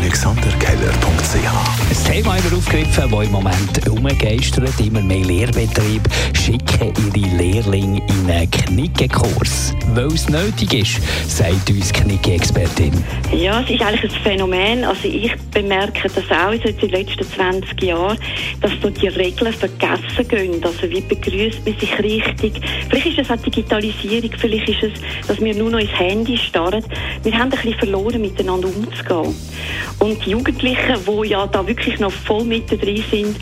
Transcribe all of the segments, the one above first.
alexanderkeller.ch Ein Thema haben wir aufgegriffen, das im Moment umgeistert. Immer mehr Lehrbetriebe schicken ihre Lehrlinge in einen Knickekurs. Weil es nötig ist, sagt uns Knicke-Expertin. Ja, es ist eigentlich ein Phänomen. Also ich bemerke das auch in den letzten 20 Jahren, dass so die Regeln vergessen gehen. Also wie begrüßt man sich richtig? Vielleicht ist es auch Digitalisierung, vielleicht ist es, dass wir nur noch ins Handy starren. Wir haben ein bisschen verloren, miteinander umzugehen. Und die Jugendlichen, die ja da wirklich noch voll mit drin sind,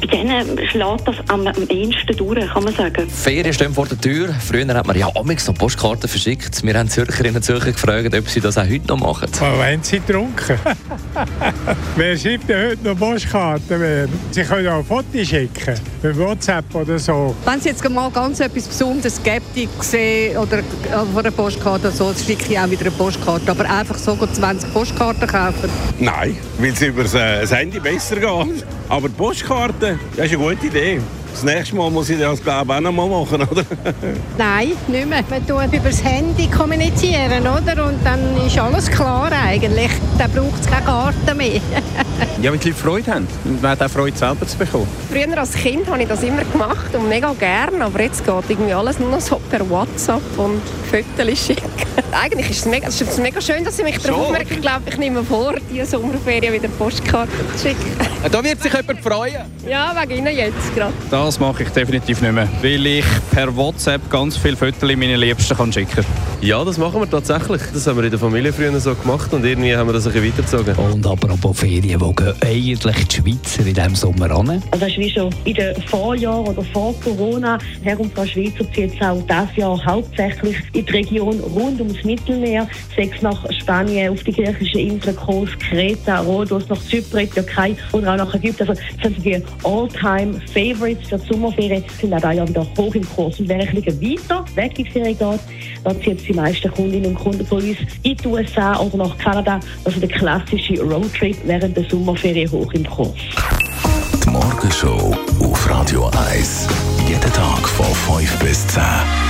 bei denen schlägt das am, ehesten durch, kann man sagen. Ferien stehen vor der Tür. Früher hat man ja amigs noch Postkarten verschickt. Wir haben Zürcherinnen und Zürcher gefragt, ob sie das auch heute noch machen. Oh, haben Sie getrunken? Wer schreibt denn heute noch Postkarten? Wer? Sie können auch Fotos schicken, per WhatsApp oder so. Wenn es jetzt mal ganz etwas Besonderes gibt, oder äh, von einer Postkarte so, dann schicke ich auch wieder eine Postkarte. Aber einfach so gut 20 Postkarten kaufen. Nein, weil es über das Handy besser geht. Aber die Postkarte, das ist eine gute Idee. Das nächste Mal muss ich das, glaube ich, auch noch mal machen, oder? Nein, nicht mehr. Man tut über das Handy kommunizieren, oder? Und dann ist alles klar eigentlich. Dann braucht es keine Karten mehr. Ja, weil die Leute Freude haben. Und man hat auch Freude, selber zu bekommen. Früher als Kind habe ich das immer gemacht und mega gern, aber jetzt geht irgendwie alles nur noch so per WhatsApp und Fotos schicken. Eigentlich ist es mega, es ist mega schön, dass Sie mich darauf aufmerken. Ich glaube, ich nehme vor, diese Sommerferien wieder Postkarten zu schicken. Da wird sich jemand freuen. Ja, wegen Ihnen jetzt gerade. Das mache ich definitiv nicht mehr, weil ich per WhatsApp ganz viele Fotos meinen Liebsten kann schicken kann. Ja, das machen wir tatsächlich. Das haben wir in der Familie früher so gemacht und irgendwie haben wir das ein bisschen weitergezogen. Und apropos Ferien, wo gehen eigentlich die Schweizer in diesem Sommer an? Also das ist wie schon in den Vorjahren oder vor Corona. Und Frau Schweizer zieht jetzt auch dieses Jahr hauptsächlich in die Region rund ums Mittelmeer. Sechs nach Spanien, auf die griechischen Inseln, Kos, Kreta, Rhodos, nach Zypern, Türkei oder auch nach Ägypten. Also das sind die All-Time-Favorites für die Sommerferien. Sind auch wieder hoch im Kurs. Und wer ein weiter weg in die Ferien geht, da zieht es die meisten Kundinnen und Kunden von uns in die USA oder nach Kanada. Also der klassische Roadtrip während der Sommerferien hoch im Kurs. Die Morgenshow auf Radio 1. Jeden Tag von 5 bis 10.